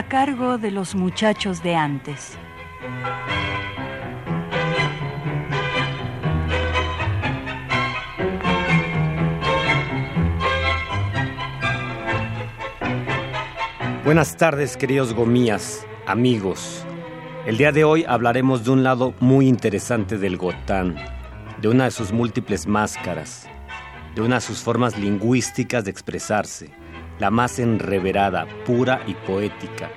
A cargo de los muchachos de antes. Buenas tardes, queridos gomías, amigos. El día de hoy hablaremos de un lado muy interesante del Gotán, de una de sus múltiples máscaras, de una de sus formas lingüísticas de expresarse la más enreverada, pura y poética,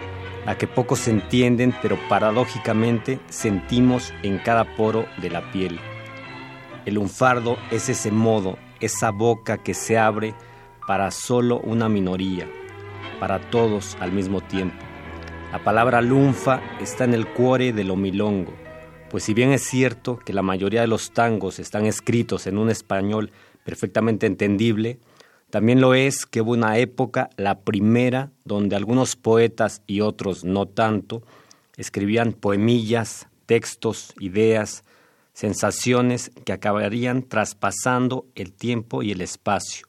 la que pocos entienden pero paradójicamente sentimos en cada poro de la piel. El lunfardo es ese modo, esa boca que se abre para solo una minoría, para todos al mismo tiempo. La palabra lunfa está en el cuore del omilongo, pues si bien es cierto que la mayoría de los tangos están escritos en un español perfectamente entendible, también lo es que hubo una época, la primera, donde algunos poetas y otros no tanto, escribían poemillas, textos, ideas, sensaciones que acabarían traspasando el tiempo y el espacio.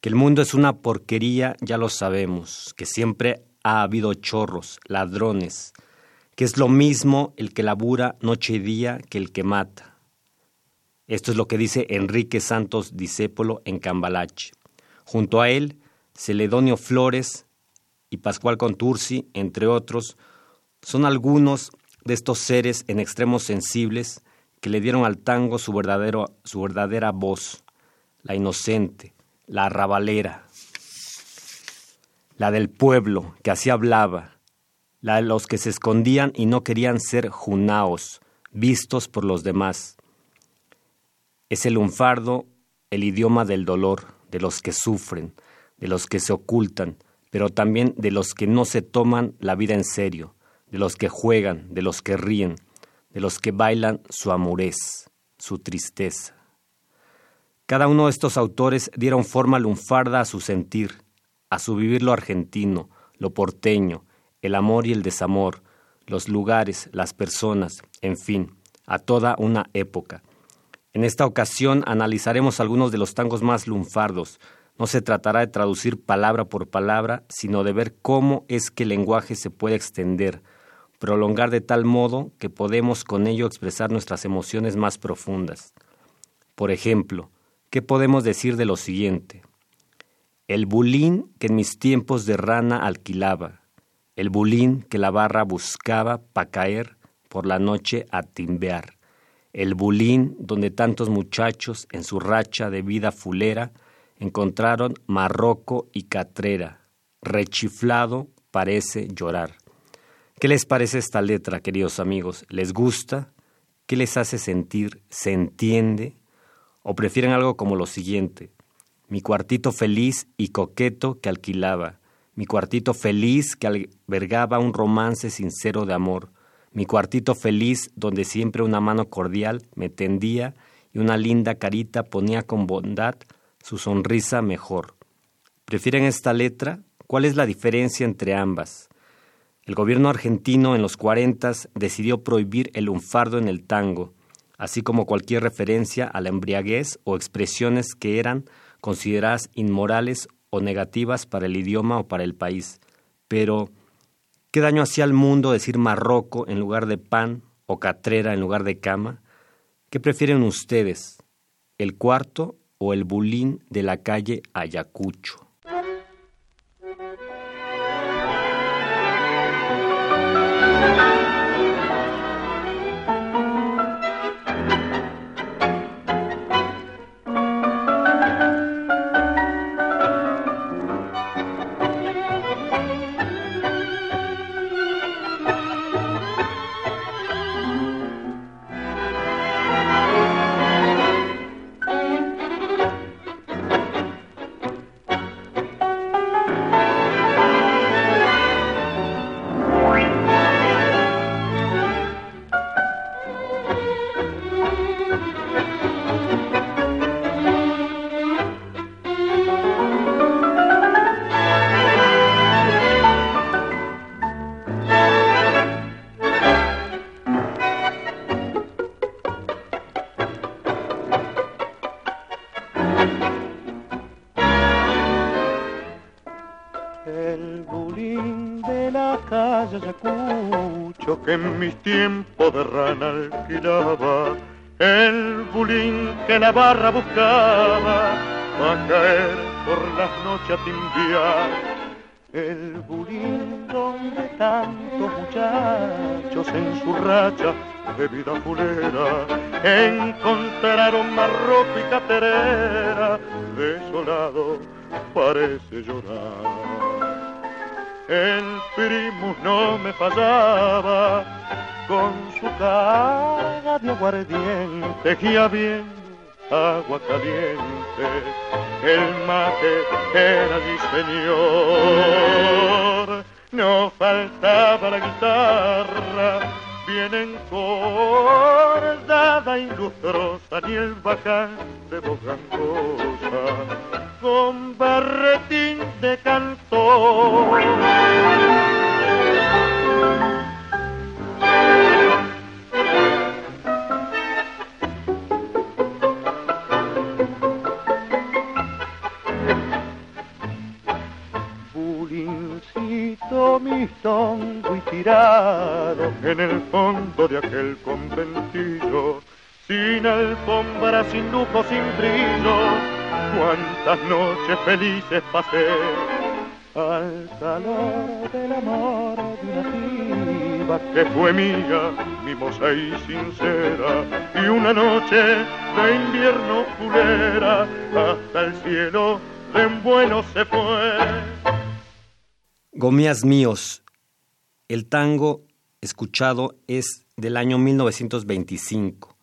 Que el mundo es una porquería ya lo sabemos, que siempre ha habido chorros, ladrones, que es lo mismo el que labura noche y día que el que mata esto es lo que dice Enrique Santos Discépolo en Cambalache. Junto a él, Celedonio Flores y Pascual Contursi, entre otros, son algunos de estos seres en extremos sensibles que le dieron al tango su, verdadero, su verdadera voz, la inocente, la arrabalera, la del pueblo, que así hablaba, la de los que se escondían y no querían ser junaos, vistos por los demás, es el lunfardo, el idioma del dolor, de los que sufren, de los que se ocultan, pero también de los que no se toman la vida en serio, de los que juegan, de los que ríen, de los que bailan su amorez, su tristeza. Cada uno de estos autores dieron forma lunfarda a su sentir, a su vivir lo argentino, lo porteño, el amor y el desamor, los lugares, las personas, en fin, a toda una época, en esta ocasión analizaremos algunos de los tangos más lunfardos. No se tratará de traducir palabra por palabra, sino de ver cómo es que el lenguaje se puede extender, prolongar de tal modo que podemos con ello expresar nuestras emociones más profundas. Por ejemplo, ¿qué podemos decir de lo siguiente? El bulín que en mis tiempos de rana alquilaba, el bulín que la barra buscaba pa' caer por la noche a timbear el bulín donde tantos muchachos en su racha de vida fulera encontraron marroco y catrera. Rechiflado parece llorar. ¿Qué les parece esta letra, queridos amigos? ¿Les gusta? ¿Qué les hace sentir? ¿Se entiende? ¿O prefieren algo como lo siguiente? Mi cuartito feliz y coqueto que alquilaba, mi cuartito feliz que albergaba un romance sincero de amor, mi cuartito feliz donde siempre una mano cordial me tendía y una linda carita ponía con bondad su sonrisa mejor. ¿Prefieren esta letra? ¿Cuál es la diferencia entre ambas? El gobierno argentino en los cuarentas decidió prohibir el lunfardo en el tango, así como cualquier referencia a la embriaguez o expresiones que eran consideradas inmorales o negativas para el idioma o para el país. Pero, ¿Qué daño hacía al mundo decir marroco en lugar de pan o catrera en lugar de cama? ¿Qué prefieren ustedes, el cuarto o el bulín de la calle Ayacucho? Gaucho que en mis tiempos de rana alquilaba, el bulín que la barra buscaba, a caer por las noches a timbiar. El bulín donde tantos muchachos en su racha de vida fulera encontraron más ropa y caterera, desolado parece llorar. El primo no me fallaba con su cara de aguardiente y habiendo agua caliente. El mate era mi. No faltaba la guitarra, bien encordada y lustrosa, ni el bacán de voz con barretín de cantor. Bulincito mi tongo y tirado en el fondo de aquel conventillo, sin alfombra, sin lujo, sin brillo cuántas noches felices pasé al calor del amor de una piba que fue mía, mimosa y sincera, y una noche de invierno fulera hasta el cielo de un vuelo se fue. Gomías míos, el tango escuchado es del año 1925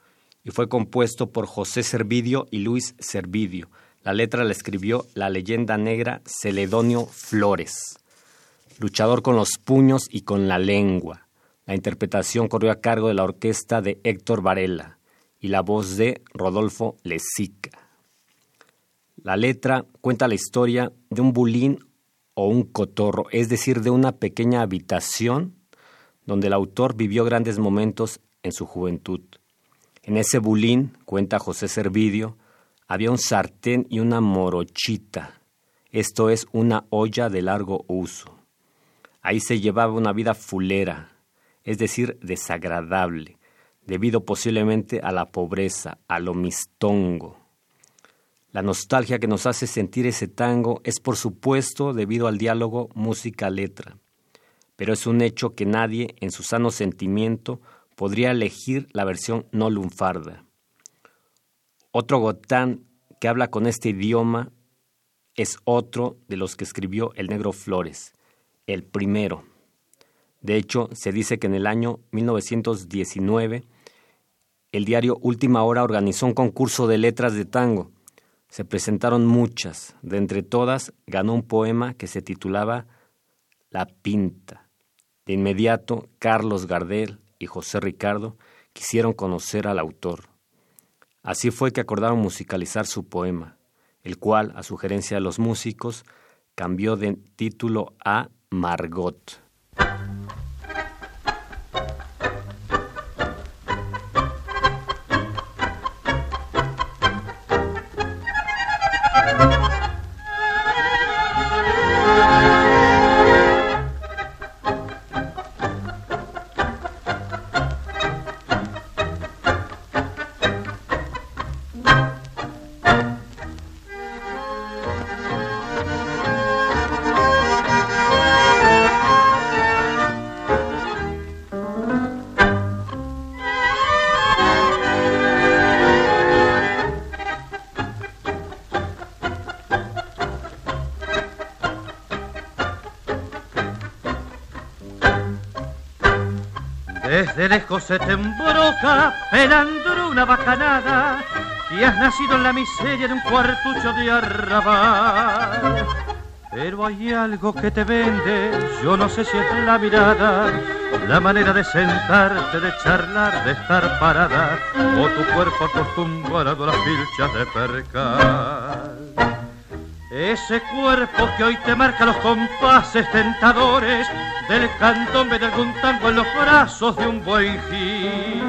y fue compuesto por José Servidio y Luis Servidio la letra la escribió la leyenda negra Celedonio Flores, luchador con los puños y con la lengua. La interpretación corrió a cargo de la orquesta de Héctor Varela y la voz de Rodolfo Lezica. La letra cuenta la historia de un bulín o un cotorro, es decir, de una pequeña habitación donde el autor vivió grandes momentos en su juventud. En ese bulín, cuenta José Servidio, había un sartén y una morochita, esto es una olla de largo uso. Ahí se llevaba una vida fulera, es decir, desagradable, debido posiblemente a la pobreza, a lo mistongo. La nostalgia que nos hace sentir ese tango es por supuesto debido al diálogo música-letra, pero es un hecho que nadie en su sano sentimiento podría elegir la versión no lunfarda. Otro Gotán que habla con este idioma es otro de los que escribió el negro Flores, el primero. De hecho, se dice que en el año 1919 el diario Última Hora organizó un concurso de letras de tango. Se presentaron muchas, de entre todas ganó un poema que se titulaba La Pinta. De inmediato, Carlos Gardel José Ricardo quisieron conocer al autor. Así fue que acordaron musicalizar su poema, el cual, a sugerencia de los músicos, cambió de título a Margot. De lejos se te embroca pelando una bacanada y has nacido en la miseria de un cuartucho de arrabal. Pero hay algo que te vende, yo no sé si es la mirada, la manera de sentarte, de charlar, de estar parada, o tu cuerpo acostumbrado a las pilchas de percal. Ese cuerpo que hoy te marca los compases tentadores del candombe de algún tango en los brazos de un buen gil.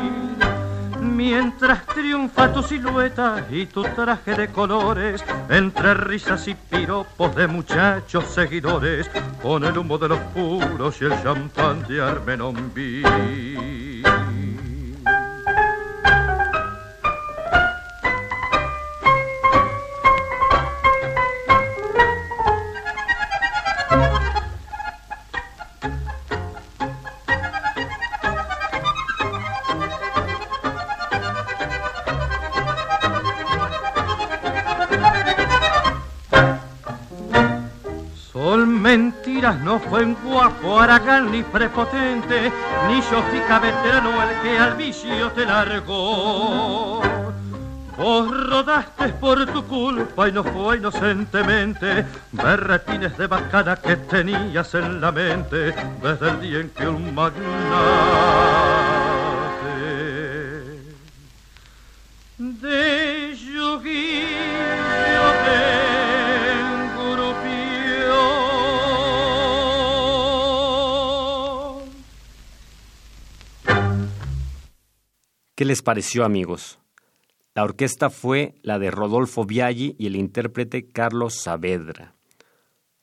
Mientras triunfa tu silueta y tu traje de colores, entre risas y piropos de muchachos seguidores, con el humo de los puros y el champán de Armenonví. no fue un guapo aragán ni prepotente, ni sofica veterano el que al vicio te largó. Vos rodaste por tu culpa y no fue inocentemente berretines de bacana que tenías en la mente desde el día en que un magnate les pareció, amigos? La orquesta fue la de Rodolfo Viaggi y el intérprete Carlos Saavedra.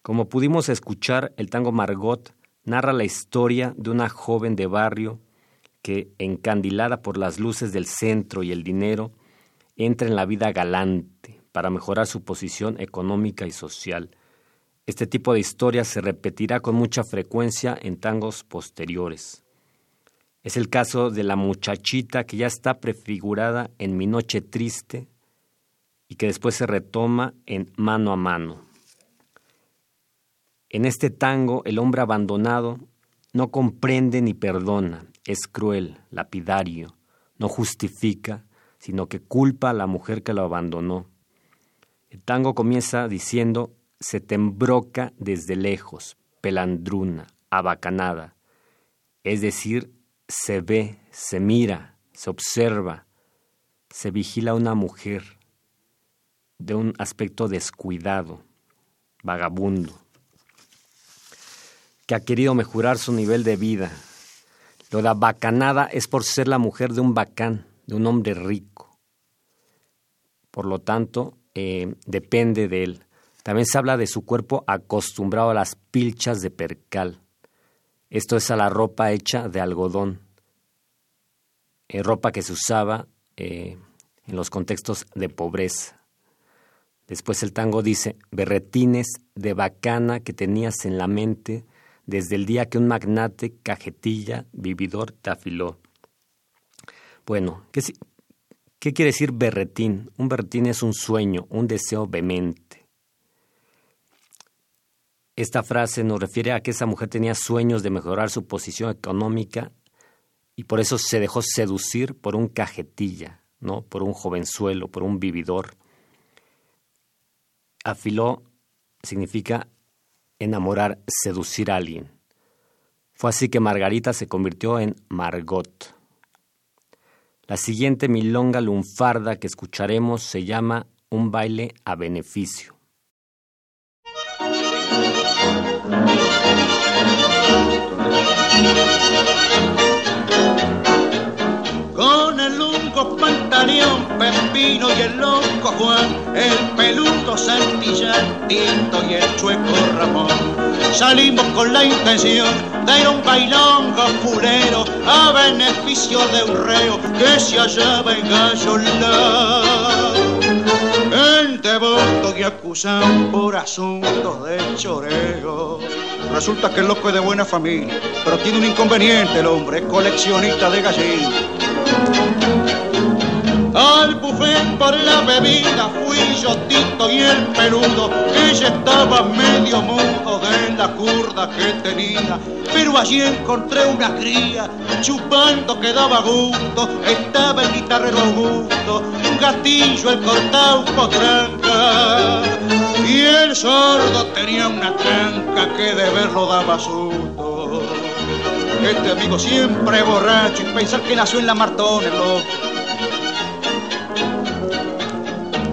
Como pudimos escuchar, el tango Margot narra la historia de una joven de barrio que, encandilada por las luces del centro y el dinero, entra en la vida galante para mejorar su posición económica y social. Este tipo de historia se repetirá con mucha frecuencia en tangos posteriores. Es el caso de la muchachita que ya está prefigurada en Mi Noche Triste y que después se retoma en Mano a Mano. En este tango, el hombre abandonado no comprende ni perdona, es cruel, lapidario, no justifica, sino que culpa a la mujer que lo abandonó. El tango comienza diciendo, se tembroca desde lejos, pelandruna, abacanada, es decir, se ve, se mira, se observa, se vigila una mujer de un aspecto descuidado, vagabundo, que ha querido mejorar su nivel de vida. Lo de bacanada es por ser la mujer de un bacán, de un hombre rico. Por lo tanto, eh, depende de él. También se habla de su cuerpo acostumbrado a las pilchas de percal. Esto es a la ropa hecha de algodón, eh, ropa que se usaba eh, en los contextos de pobreza. Después el tango dice, berretines de bacana que tenías en la mente desde el día que un magnate, cajetilla, vividor te afiló. Bueno, ¿qué, ¿qué quiere decir berretín? Un berretín es un sueño, un deseo vehemente. Esta frase nos refiere a que esa mujer tenía sueños de mejorar su posición económica y por eso se dejó seducir por un cajetilla, ¿no? por un jovenzuelo, por un vividor. Afiló significa enamorar, seducir a alguien. Fue así que Margarita se convirtió en Margot. La siguiente milonga lunfarda que escucharemos se llama Un baile a beneficio. Pantaleón, Pepino y el loco Juan, el peludo Santillán, Tito y el chueco Ramón. Salimos con la intención de un bailongo fulero a beneficio de un reo que se hallaba en Gallolá en devoto y acusan por asuntos de choreo. Resulta que el loco es de buena familia, pero tiene un inconveniente el hombre, es coleccionista de gallinas. Por la bebida fui yo Tito y el peludo, ella estaba medio mudo de la curda que tenía, pero allí encontré una cría, chupando que daba gusto, estaba el guitarrero Augusto, un gatillo el cortado potranca, y el sordo tenía una tranca que de verlo daba susto. Este amigo siempre borracho y pensar que nació en la Martón, loco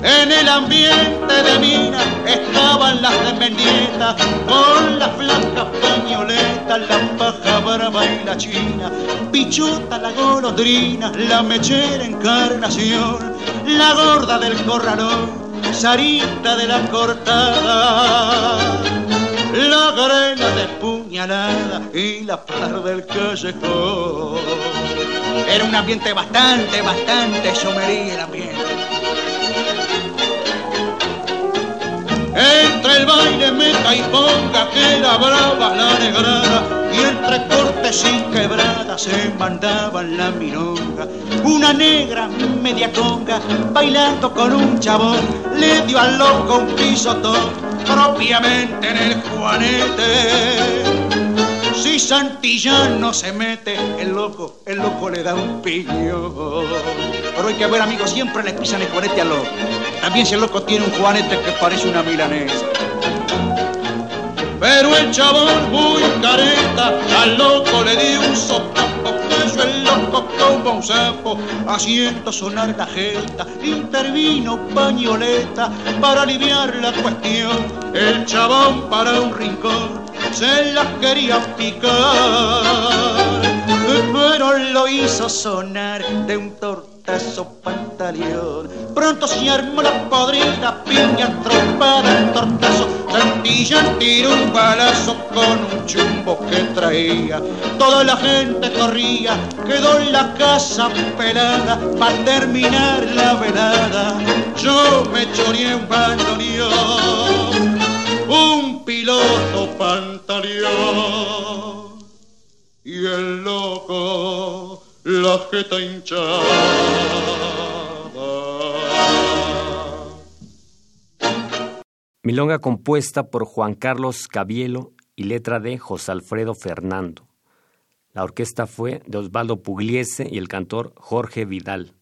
En el ambiente de mina estaban las de Mendieta, con la flaca pañoleta, la paja brava y la china, pichuta la golondrina, la mechera encarnación, la gorda del corralón, Sarita de la cortada, la grena de puñalada y la par del callejón. Era un ambiente bastante, bastante somería el ambiente. Entre el baile meta y ponga queda brava la negrada y entre cortes y quebradas se mandaban la milonga. Una negra media conga bailando con un chabón le dio al loco un pisotón propiamente en el juanete. Si Santillán se mete, el loco, el loco le da un piñón. Pero hay que ver, amigos, siempre le pisan el juanete al loco. También si el loco tiene un juanete que parece una milanesa. Pero el chabón muy careta, al loco le dio un sopapo, eso el loco como un sapo, haciendo sonar la jeta, intervino pañoleta para aliviar la cuestión, el chabón para un rincón se las quería picar, pero lo hizo sonar de un tortazo pantaleón. Pronto se armó la podrida piña trompada tortazo, Santillán tiró un balazo con un chumbo que traía. Toda la gente corría, quedó en la casa pelada para terminar la velada. Yo me choreé un bandoneón un piloto pantaleón y el loco la jeta hinchada. Milonga compuesta por Juan Carlos Cabielo y letra de José Alfredo Fernando. La orquesta fue de Osvaldo Pugliese y el cantor Jorge Vidal.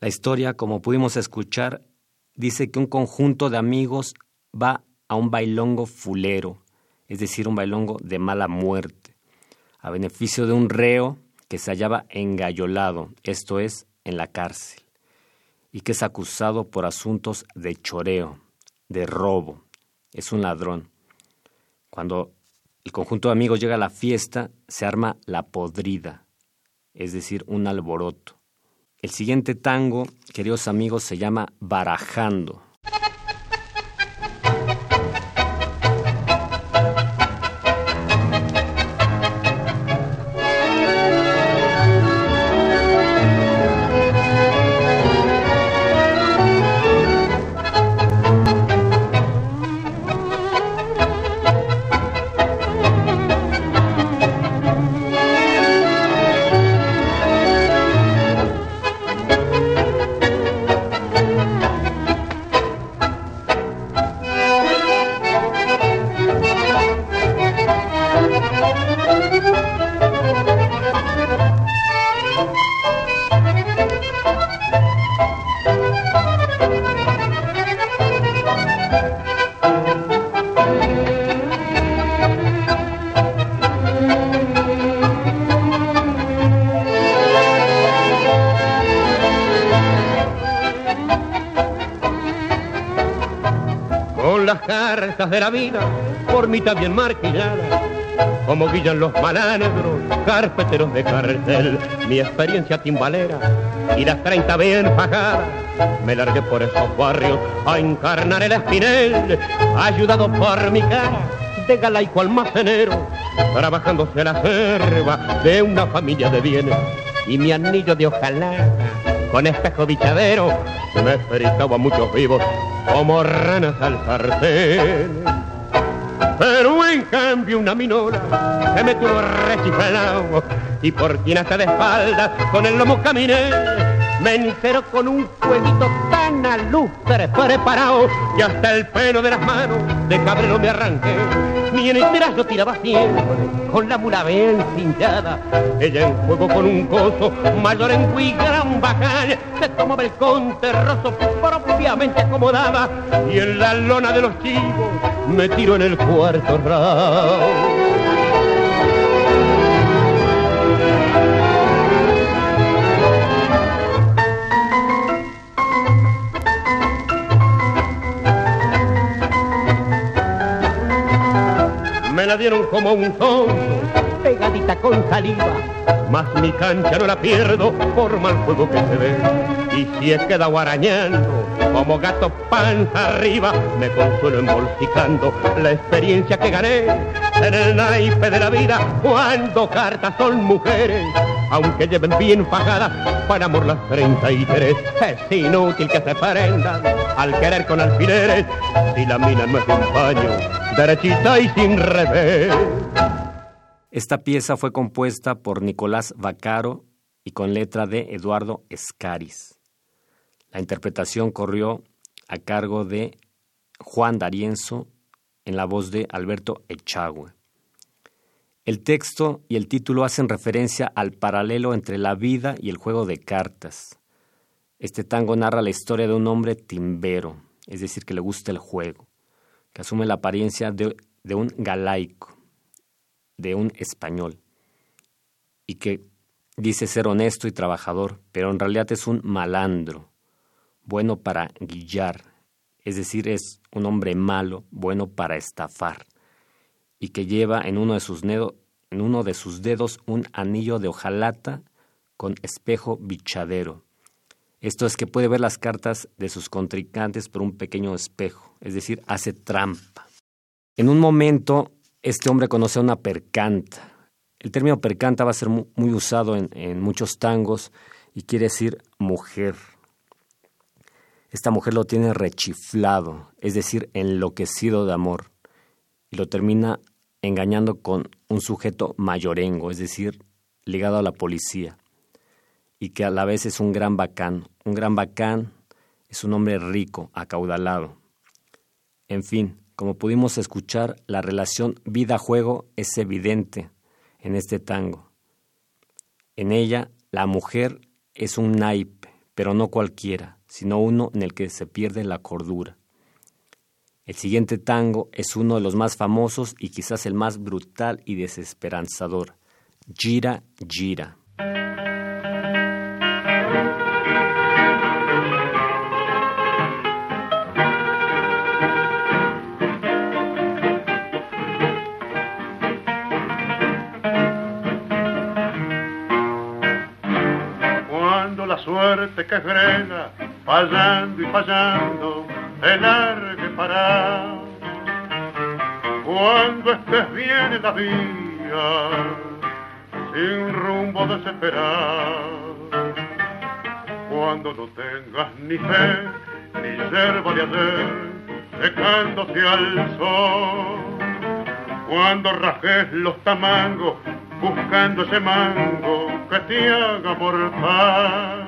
La historia, como pudimos escuchar, dice que un conjunto de amigos va a un bailongo fulero, es decir, un bailongo de mala muerte, a beneficio de un reo que se hallaba engallolado, esto es, en la cárcel, y que es acusado por asuntos de choreo, de robo, es un ladrón. Cuando el conjunto de amigos llega a la fiesta, se arma la podrida, es decir, un alboroto. El siguiente tango, queridos amigos, se llama Barajando. Vida, por mitad bien marquillada, como guillan los malandros, carpeteros de cartel, mi experiencia timbalera y las treinta bien pagadas. Me largué por esos barrios a encarnar el espinel, ayudado por mi cara de galaico almacenero, trabajándose la selva de una familia de bienes y mi anillo de ojalá con espejo bichadero me fritaba muchos vivos como ranas al sartén. Pero en cambio una minora se me tuvo rechiflado y por quien hasta de espaldas con el lomo caminé. Me enceró con un fueguito tan alustre preparado que hasta el pelo de las manos de cabrero me arranqué. Ni en el trazo tiraba siempre con la mula bien cinchada. Ella en juego con un coso mayor en gran bajal se tomaba el conterroso propiamente acomodaba y en la lona de los chivos me tiro en el cuarto round. Me la dieron como un sonso, pegadita con saliva, mas mi cancha no la pierdo por mal juego que se ve. Y si he quedado arañando, como gato panza arriba, me consuelo embolsicando la experiencia que gané en el naipe de la vida cuando cartas son mujeres, aunque lleven bien fajadas para amor las 33. Es inútil que se prendan al querer con alfileres si la mina no es un paño, derechita y sin revés. Esta pieza fue compuesta por Nicolás Vaccaro y con letra de Eduardo Escaris. La interpretación corrió a cargo de Juan D'Arienzo en la voz de Alberto Echagüe. El texto y el título hacen referencia al paralelo entre la vida y el juego de cartas. Este tango narra la historia de un hombre timbero, es decir, que le gusta el juego, que asume la apariencia de, un galaico, de un español, y que dice ser honesto y trabajador, pero en realidad es un malandro, bueno para guillar, es decir, es un hombre malo, bueno para estafar, y que lleva en uno de sus, dedos un anillo de hojalata con espejo bichadero. Esto es que puede ver las cartas de sus contrincantes por un pequeño espejo, es decir, hace trampa. En un momento, este hombre conoce a una percanta. El término percanta va a ser muy usado en muchos tangos y quiere decir mujer. Esta mujer lo tiene rechiflado, es decir, enloquecido de amor, y lo termina engañando con un sujeto mayorengo, es decir, ligado a la policía, y que a la vez es un gran bacán. Un gran bacán es un hombre rico, acaudalado. En fin, como pudimos escuchar, la relación vida-juego es evidente en este tango. En ella, la mujer es un naipe, pero no cualquiera sino uno en el que se pierde la cordura. El siguiente tango es uno de los más famosos y quizás el más brutal y desesperanzador, Gira Gira. Cuando la suerte que frena fallando y fallando, el largue para. Cuando estés bien en la vía, sin rumbo desesperado, cuando no tengas ni fe, ni yerba de ayer, secándose al sol, cuando rajes los tamangos, buscando ese mango que te haga morfar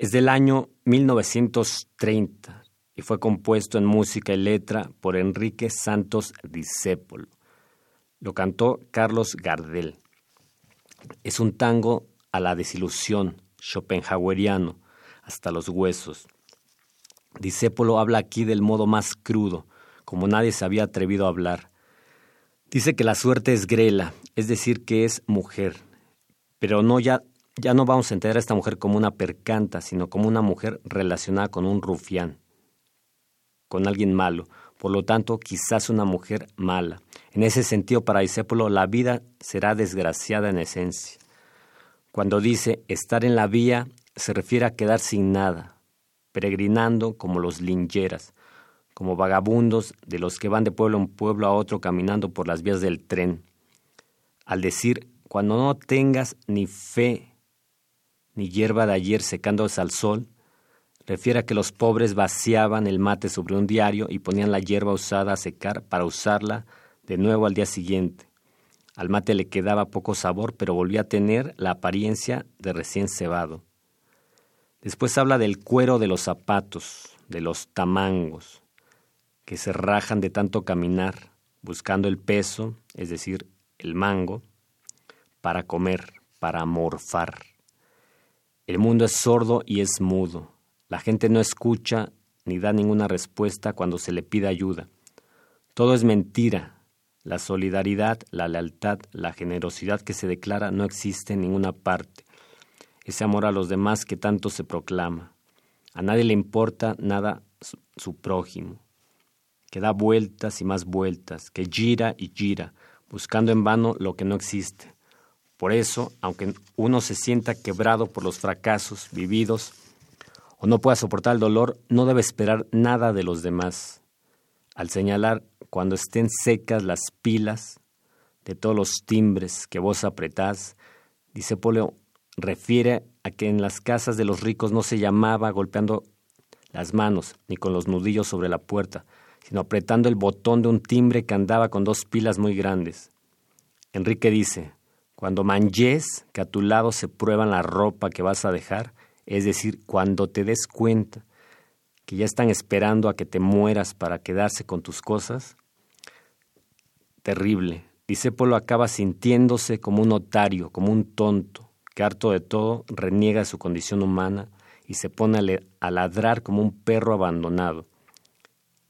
Es del año 1930 y fue compuesto en música y letra por Enrique Santos Discépolo. Lo cantó Carlos Gardel. Es un tango a la desilusión, schopenhaueriano, hasta los huesos. Discépolo habla aquí del modo más crudo, como nadie se había atrevido a hablar. Dice que la suerte es grela, es decir, que es mujer, pero no ya, ya no vamos a entender a esta mujer como una percanta, sino como una mujer relacionada con un rufián, con alguien malo, por lo tanto, quizás una mujer mala. En ese sentido, para Discépolo, la vida será desgraciada en esencia. Cuando dice estar en la vía, se refiere a quedar sin nada, peregrinando como los lingeras, como vagabundos de los que van de pueblo en pueblo a otro caminando por las vías del tren. Al decir, cuando no tengas ni fe, ni hierba de ayer secándose al sol, refiere a que los pobres vaciaban el mate sobre un diario y ponían la hierba usada a secar para usarla de nuevo al día siguiente. Al mate le quedaba poco sabor, pero volvía a tener la apariencia de recién cebado. Después habla del cuero de los zapatos, de los tamangos, que se rajan de tanto caminar, buscando el peso, es decir, el mango, para comer, para morfar. El mundo es sordo y es mudo. La gente no escucha ni da ninguna respuesta cuando se le pide ayuda. Todo es mentira. La solidaridad, la lealtad, la generosidad que se declara no existe en ninguna parte ese amor a los demás que tanto se proclama. A nadie le importa nada su, prójimo, que da vueltas y más vueltas, que gira y gira, buscando en vano lo que no existe. Por eso, aunque uno se sienta quebrado por los fracasos vividos o no pueda soportar el dolor, no debe esperar nada de los demás. Al señalar cuando estén secas las pilas de todos los timbres que vos apretás, dice Poleo, refiere a que en las casas de los ricos no se llamaba golpeando las manos ni con los nudillos sobre la puerta, sino apretando el botón de un timbre que andaba con dos pilas muy grandes. Enrique dice, cuando manches que a tu lado se prueban la ropa que vas a dejar, es decir, cuando te des cuenta que ya están esperando a que te mueras para quedarse con tus cosas, terrible. Disépolo acaba sintiéndose como un notario, como un tonto, que harto de todo reniega su condición humana y se pone a ladrar como un perro abandonado.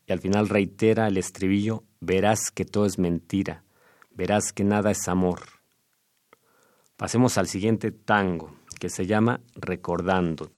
Y al final reitera el estribillo, verás que todo es mentira, verás que nada es amor. Pasemos al siguiente tango, que se llama Recordando.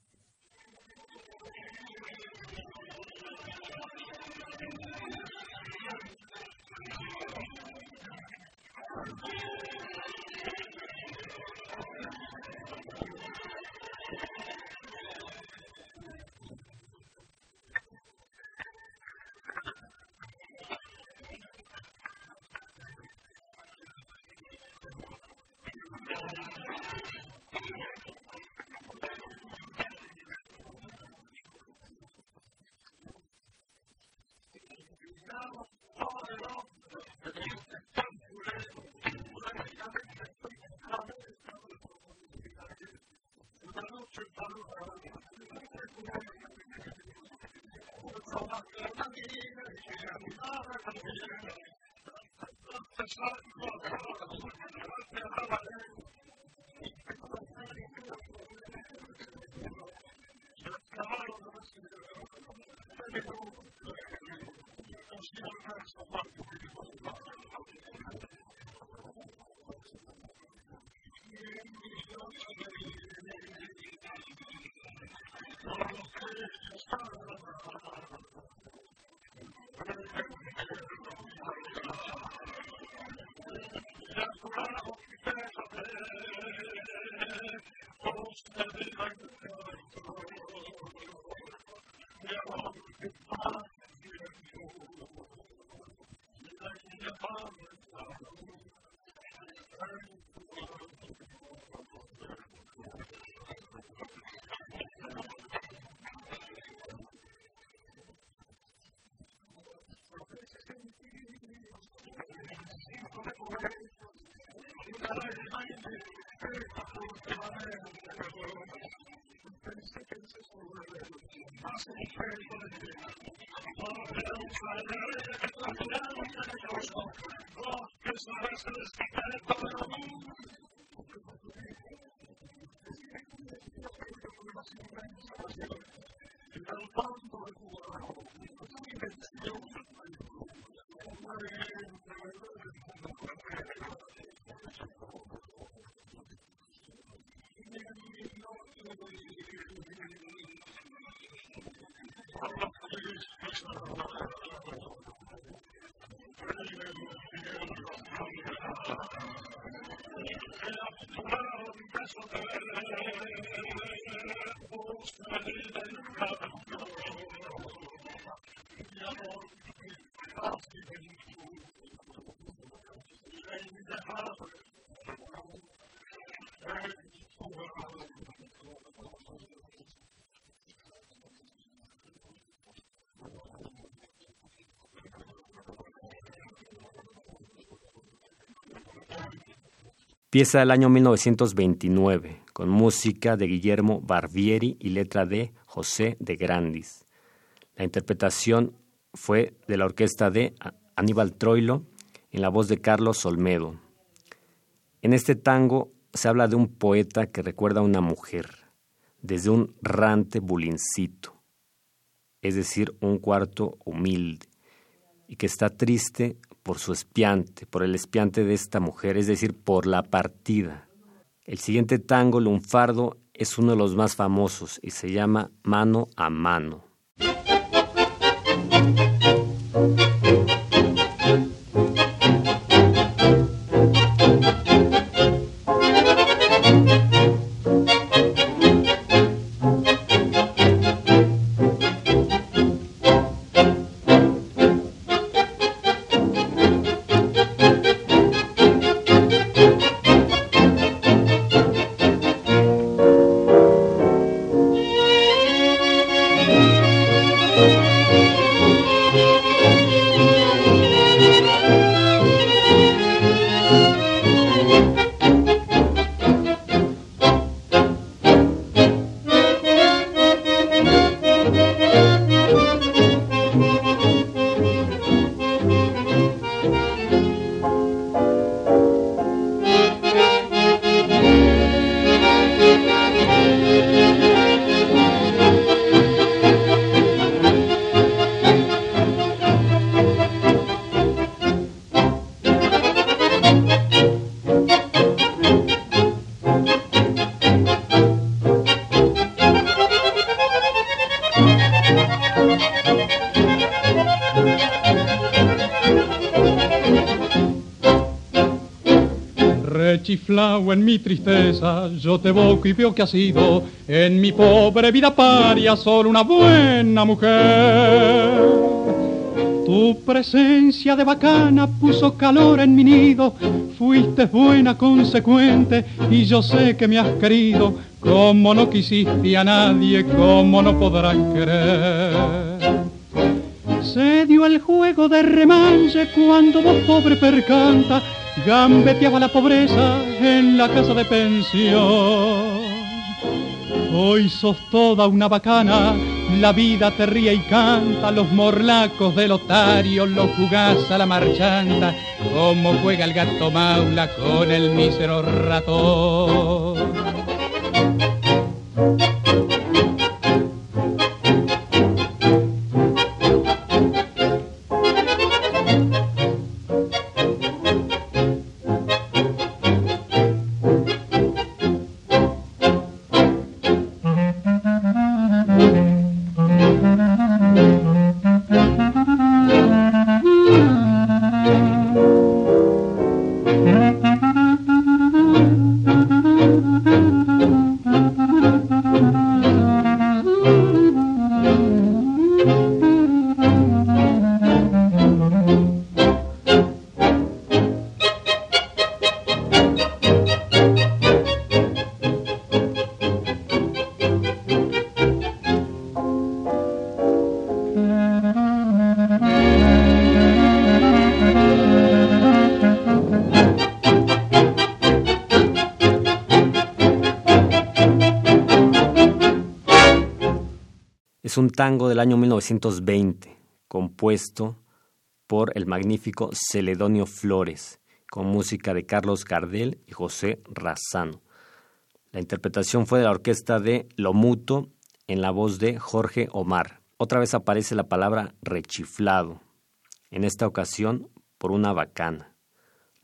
Well, Christmas is Thank you. Pieza del año 1929, con música de Guillermo Barbieri y letra de José de Grandis. La interpretación fue de la orquesta de Aníbal Troilo en la voz de Carlos Olmedo. En este tango se habla de un poeta que recuerda a una mujer, desde un rante bulincito, es decir, un cuarto humilde, y que está triste por su espiante, por el espiante de esta mujer, es decir, por la partida. El siguiente tango, Lunfardo, es uno de los más famosos y se llama Mano a Mano. Rechiflao en mi tristeza, yo te evoco y veo que has sido en mi pobre vida paria solo una buena mujer. Tu presencia de bacana puso calor en mi nido, fuiste buena, consecuente, y yo sé que me has querido, como no quisiste a nadie, como no podrán querer. Se dio el juego de remanche cuando vos pobre percanta, gambeteaba la pobreza en la casa de pensión. Hoy sos toda una bacana, la vida te ríe y canta, los morlacos del otario los jugás a la marchanta, como juega el gato maula con el mísero ratón. Tango del año 1920, compuesto por el magnífico Celedonio Flores, con música de Carlos Gardel y José Razano. La interpretación fue de la orquesta de Lomuto en la voz de Jorge Omar. Otra vez aparece la palabra rechiflado, en esta ocasión por una bacana,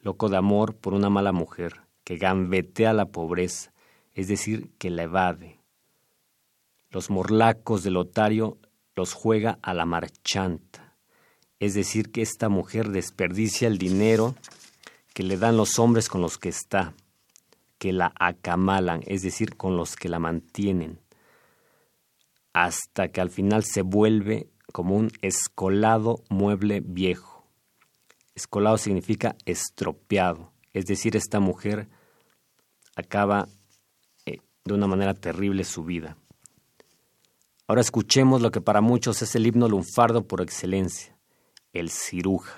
loco de amor por una mala mujer, que gambetea la pobreza, es decir, que la evade. Los morlacos del otario los juega a la marchanta, es decir, que esta mujer desperdicia el dinero que le dan los hombres con los que está, que la acamalan, es decir, con los que la mantienen, hasta que al final se vuelve como un escolado mueble viejo. Escolado significa estropeado, es decir, esta mujer acaba eh, de una manera terrible su vida. Ahora escuchemos lo que para muchos es el himno lunfardo por excelencia, el ciruja.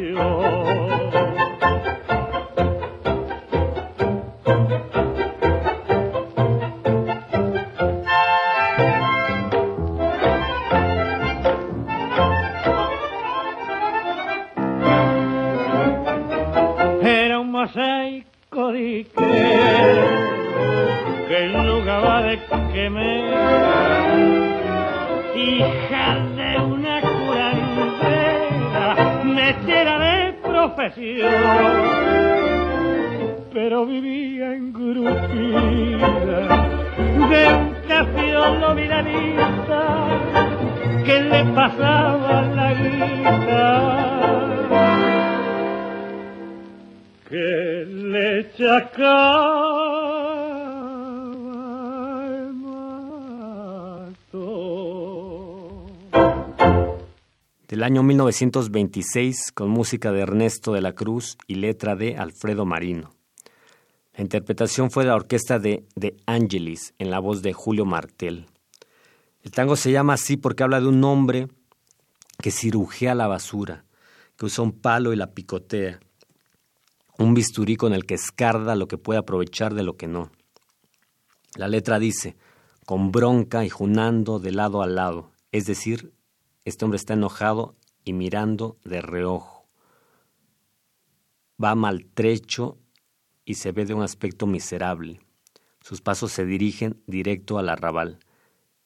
Pero 1926 con música de Ernesto de la Cruz y letra de Alfredo Marino. La interpretación fue de la orquesta de De Angelis en la voz de Julio Martel. El tango se llama así porque habla de un hombre que cirujea la basura, que usa un palo y la picotea, un bisturí con el que escarda lo que puede aprovechar de lo que no. La letra dice, con bronca y junando de lado a lado, es decir, este hombre está enojado y mirando de reojo. Va maltrecho y se ve de un aspecto miserable. Sus pasos se dirigen directo al arrabal.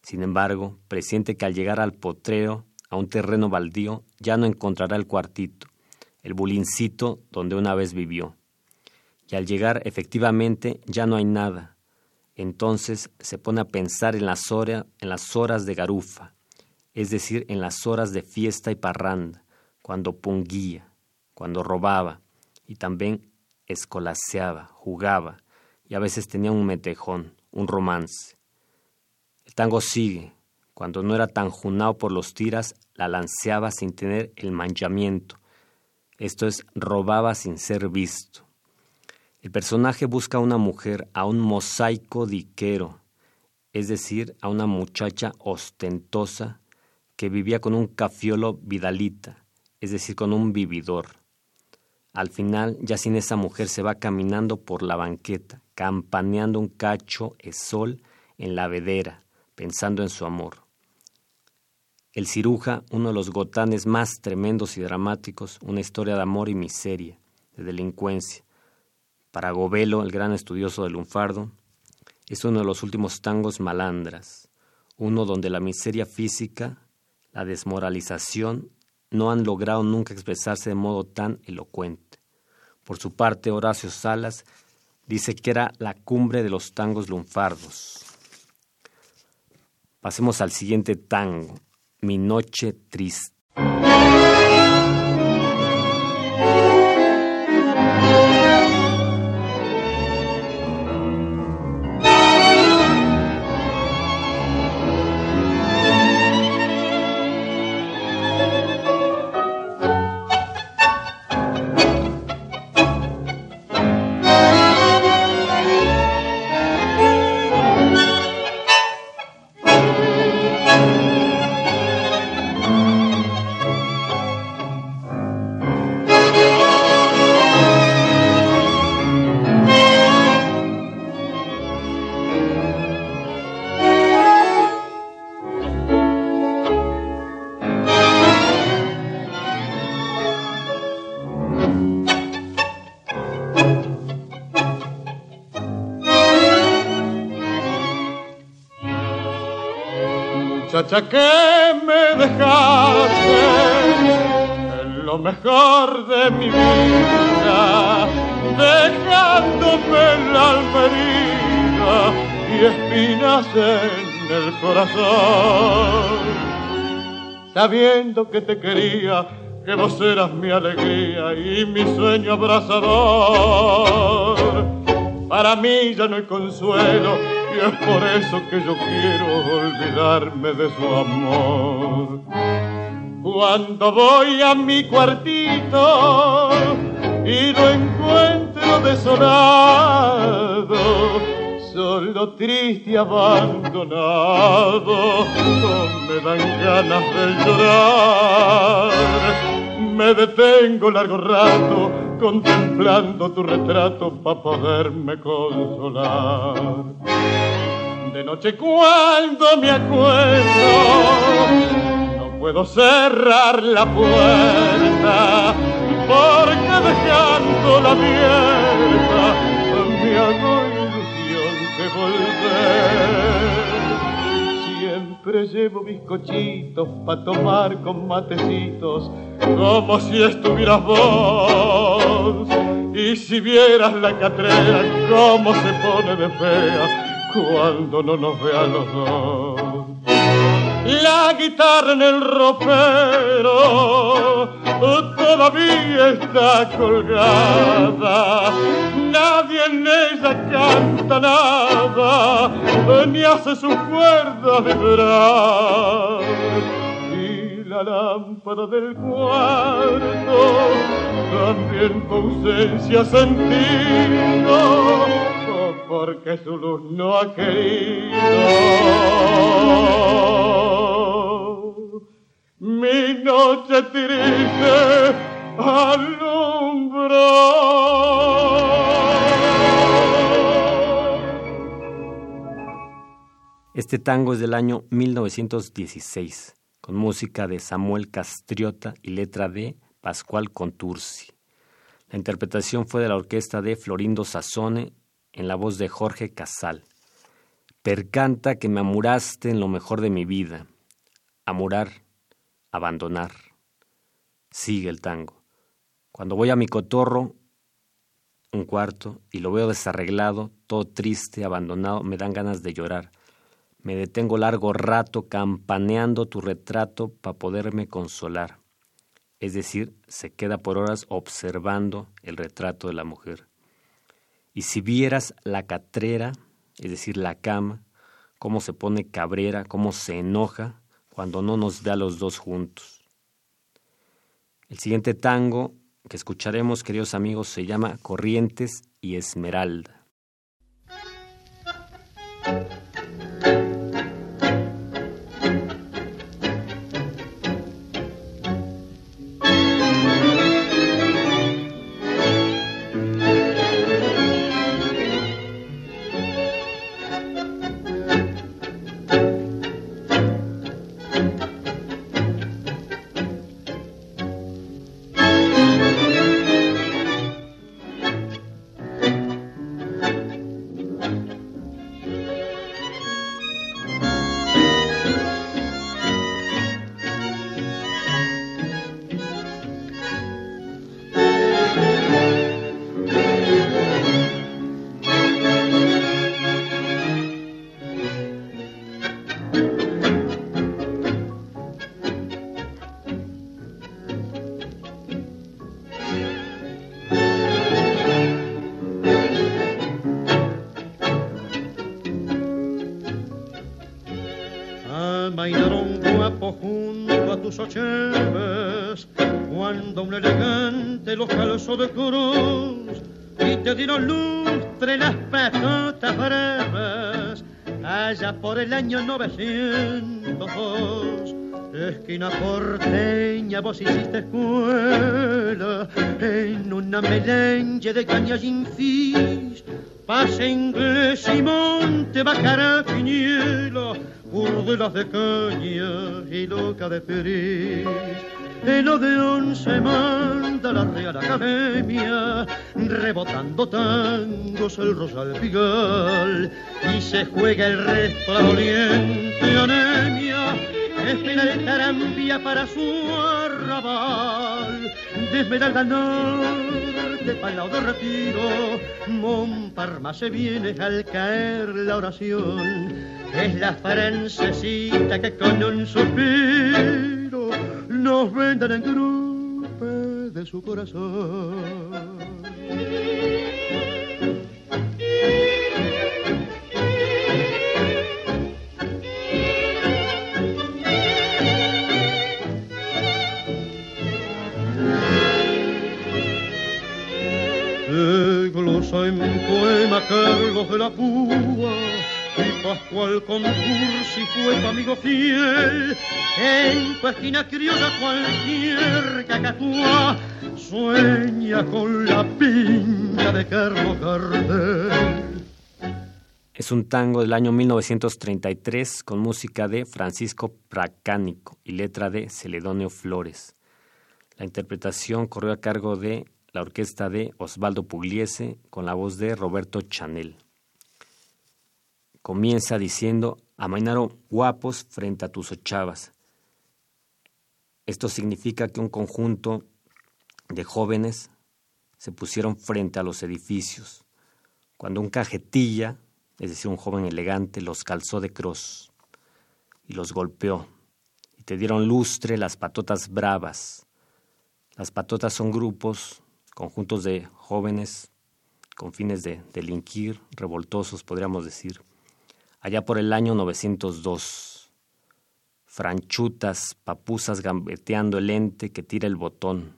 Sin embargo, presiente que al llegar al potrero, a un terreno baldío, ya no encontrará el cuartito, el bulincito donde una vez vivió. Y al llegar, efectivamente, ya no hay nada. Entonces se pone a pensar en las, en las horas de garufa, es decir, en las horas de fiesta y parranda, cuando punguía, cuando robaba y también escolaseaba, jugaba, y a veces tenía un metejón, un romance. El tango sigue. Cuando no era tan junao por los tiras, la lanceaba sin tener el manchamiento. Esto es, robaba sin ser visto. El personaje busca a una mujer, a un mosaico diquero, es decir, a una muchacha ostentosa que vivía con un cafiolo vidalita, es decir, con un vividor. Al final, ya sin esa mujer, se va caminando por la banqueta, campaneando un cacho de sol en la vedera, pensando en su amor. El ciruja, uno de los gotanes más tremendos y dramáticos, una historia de amor y miseria, de delincuencia. Para Govelo, el gran estudioso del lunfardo, es uno de los últimos tangos malandras, uno donde la miseria física, la desmoralización, no han logrado nunca expresarse de modo tan elocuente. Por su parte, Horacio Salas dice que era la cumbre de los tangos lunfardos. Pasemos al siguiente tango, Mi Noche Triste. Que me dejaste en lo mejor de mi vida, dejándome la almerida y espinas en el corazón. Sabiendo que te quería, que vos eras mi alegría y mi sueño abrazador. Para mí ya no hay consuelo y es por eso que yo quiero olvidarme de su amor. Cuando voy a mi cuartito y lo encuentro desolado, solo triste y abandonado, me dan ganas de llorar. Me detengo largo rato contemplando tu retrato para poderme consolar. De noche cuando me acuesto, no puedo cerrar la puerta, porque dejando la abierta me hago Siempre llevo bizcochitos para tomar con matecitos, como si estuvieras vos. Y si vieras la catrera, cómo se pone de fea cuando no nos vean los dos. La guitarra en el ropero todavía está colgada. Nadie en ella canta nada, ni hace sus cuerdas vibrar. Y la lámpara del cuarto también tu ausencia sentido porque su luz no ha querido. Mi noche triste alumbró. Este tango es del año 1916, con música de Samuel Castriota y letra de Pascual Contursi. La interpretación fue de la orquesta de Florindo Sassone en la voz de Jorge Casal. Percanta que me amuraste en lo mejor de mi vida. Amurar, abandonar. Sigue el tango. Cuando voy a mi cotorro, un cuarto, y lo veo desarreglado, todo triste, abandonado, me dan ganas de llorar. Me detengo largo rato campaneando tu retrato para poderme consolar. Es decir, se queda por horas observando el retrato de la mujer. Y si vieras la catrera, es decir, la cama, cómo se pone cabrera, cómo se enoja cuando no nos ve a los dos juntos. El siguiente tango que escucharemos, queridos amigos, se llama Corrientes y Esmeralda. De cruz y te dieron lustre las patotas bravas allá por el año 902 esquina porteña vos hiciste escuela en una melange de cañas infis. Pase inglés y monte bajará quiniela urdelas de caña y loca de feliz el Odeón se manda la Real Academia, rebotando tangos el Rosal Pigal, y se juega el resplandoriente anemia, espera el tarambia para su arrabal, de Esmeralda Norte lado de retiro, Montparma se viene al caer la oración, es la francesita que con un suspiro nos vendan en grupo de su corazón. glosa en poema Carlos de la Púa Pascual fue tu amigo fiel. En tu esquina criolla cualquier cacatúa sueña con la de Carlos Gardel. Es un tango del año 1933 con música de Francisco Pracánico y letra de Celedonio Flores. La interpretación corrió a cargo de la orquesta de Osvaldo Pugliese con la voz de Roberto Chanel comienza diciendo, amainaron guapos frente a tus ochavas. Esto significa que un conjunto de jóvenes se pusieron frente a los edificios, cuando un cajetilla, es decir, un joven elegante, los calzó de cross y los golpeó, y te dieron lustre las patotas bravas. Las patotas son grupos, conjuntos de jóvenes con fines de delinquir, revoltosos, podríamos decir allá por el año 902. Franchutas, papusas gambeteando el ente que tira el botón.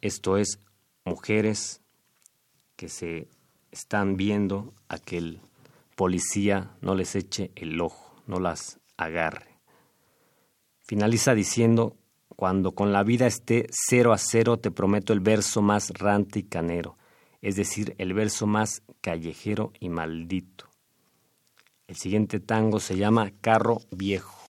Esto es, mujeres que se están viendo a que el policía no les eche el ojo, no las agarre. Finaliza diciendo, cuando con la vida esté cero a cero te prometo el verso más rante y canero, es decir, el verso más callejero y maldito. El siguiente tango se llama Carro Viejo.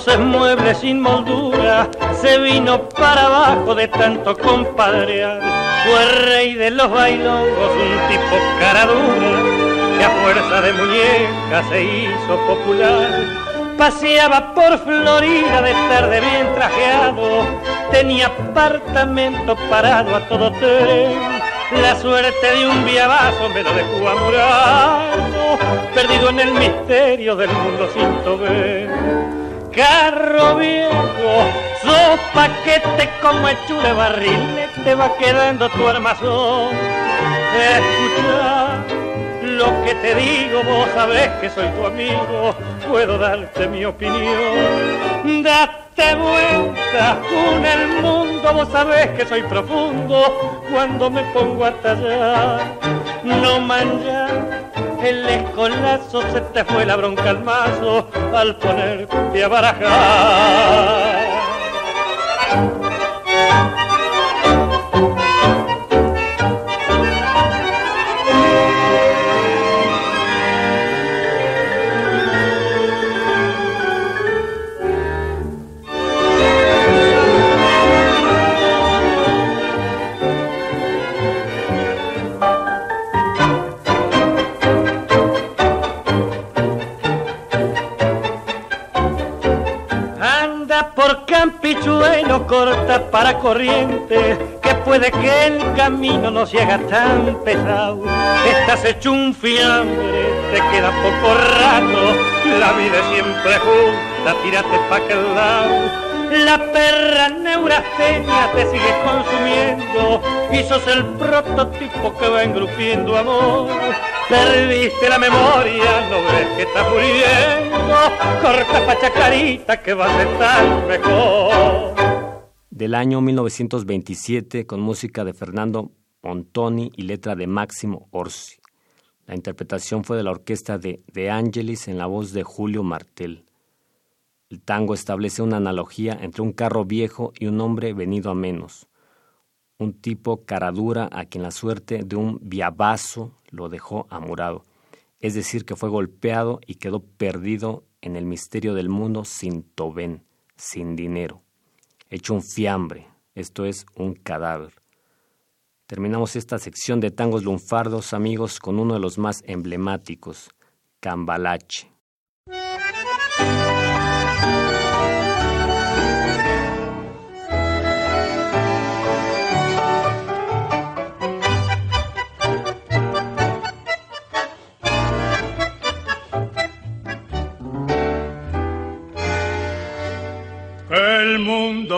Feroces muebles sin moldura, se vino para abajo de tanto compadrear. Fue rey de los bailongos, un tipo cara dura, que a fuerza de muñeca se hizo popular paseaba por Florida de tarde bien trajeado, tenía apartamento parado a todo tren. La suerte de un viabazo me lo dejó amurado, perdido en el misterio del mundo sin tober. Carro viejo, sos paquete como hecho de barril, te va quedando tu armazón. Escucha lo que te digo, vos sabés que soy tu amigo, puedo darte mi opinión. Date vuelta con el mundo, vos sabés que soy profundo cuando me pongo a tallar. No manjar el escolazo, se te fue la bronca al mazo al ponerte a barajar. Campichuelo corta para corriente, que puede que el camino no se tan pesado. Estás hecho un fiambre, te queda poco rato, la vida siempre junta, tírate pa' aquel lado. La perra neurastenia te sigue consumiendo y sos el prototipo que va engrupiendo amor. Perdiste la memoria, no ves que estás muriendo. Corta pachacarita que va a estar mejor. Del año 1927 con música de Fernando Montoni y letra de Máximo Orsi. La interpretación fue de la orquesta de De Angelis en la voz de Julio Martel. El tango establece una analogía entre un carro viejo y un hombre venido a menos. Un tipo caradura a quien la suerte de un viabazo lo dejó amurado. Es decir, que fue golpeado y quedó perdido en el misterio del mundo sin tobén, sin dinero. Hecho un fiambre, esto es un cadáver. Terminamos esta sección de tangos lunfardos, amigos, con uno de los más emblemáticos, Cambalache.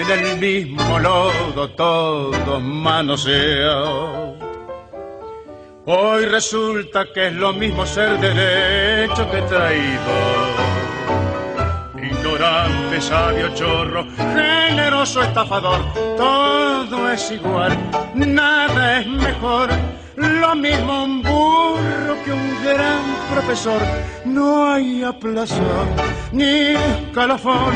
en el mismo lodo todos manoseados. Hoy resulta que es lo mismo ser derecho que traidor. Ignorante, sabio, chorro, generoso, estafador, todo es igual, nada es mejor. Lo mismo un burro que un gran profesor, no hay aplazón ni calafón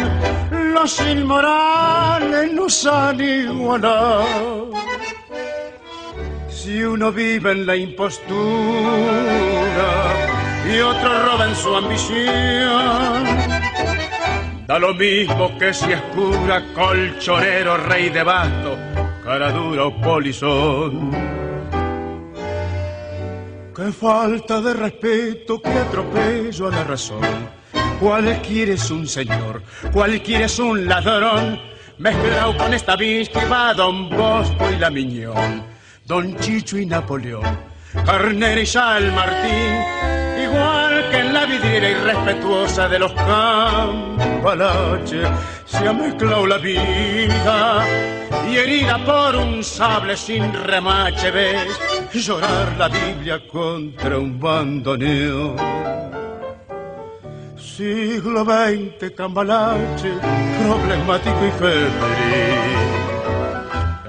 los inmorales nos han igualado. Si uno vive en la impostura y otro roba en su ambición, da lo mismo que si es cura, colchonero, rey de basto, cara dura o polizón. Qué falta de respeto, qué atropello a la razón. Cualquiera es un señor, cualquiera es un ladrón, mezclado con esta que va Don Bosco y la Miñón, Don Chicho y Napoleón, Carnera y Sal Martín, vidriera irrespetuosa de los campalaches, se ha mezclado la vida y herida por un sable sin remache ves llorar la Biblia contra un bandoneón Siglo XX, cambalache, problemático y febril.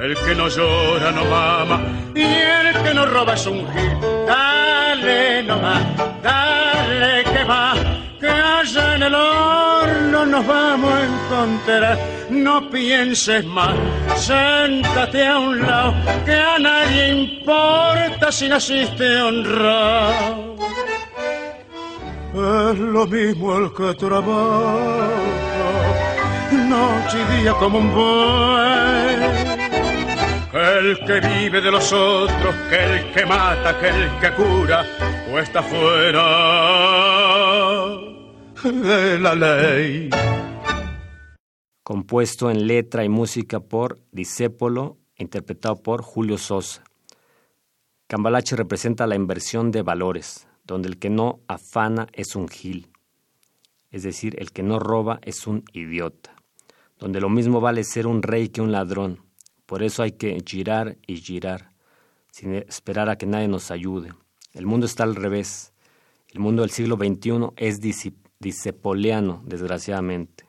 El que no llora no mama y el que no roba es un gil. Dale nomás, dale que va, que allá en el horno nos vamos a encontrar. No pienses más, séntate a un lado, que a nadie importa si naciste honrado. Es lo mismo el que trabaja, noche y día como un buey. El que vive de los otros, el que mata, el que cura, o está fuera de la ley. Compuesto en letra y música por Disépolo, interpretado por Julio Sosa. Cambalache representa la inversión de valores, donde el que no afana es un gil, es decir, el que no roba es un idiota, donde lo mismo vale ser un rey que un ladrón. Por eso hay que girar y girar, sin esperar a que nadie nos ayude. El mundo está al revés. El mundo del siglo XXI es disepoliano, desgraciadamente.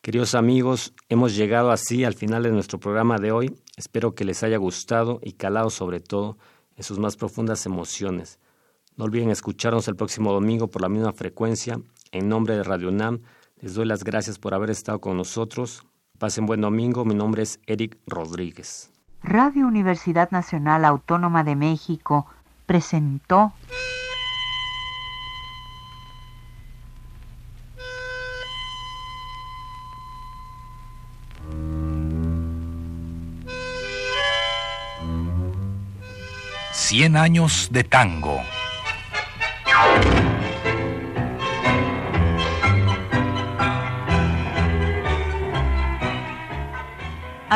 Queridos amigos, hemos llegado así al final de nuestro programa de hoy. Espero que les haya gustado y calado sobre todo en sus más profundas emociones. No olviden escucharnos el próximo domingo por la misma frecuencia. En nombre de Radio NAM, les doy las gracias por haber estado con nosotros. Pasen buen domingo. Mi nombre es Eric Rodríguez. Radio Universidad Nacional Autónoma de México presentó Cien años de tango.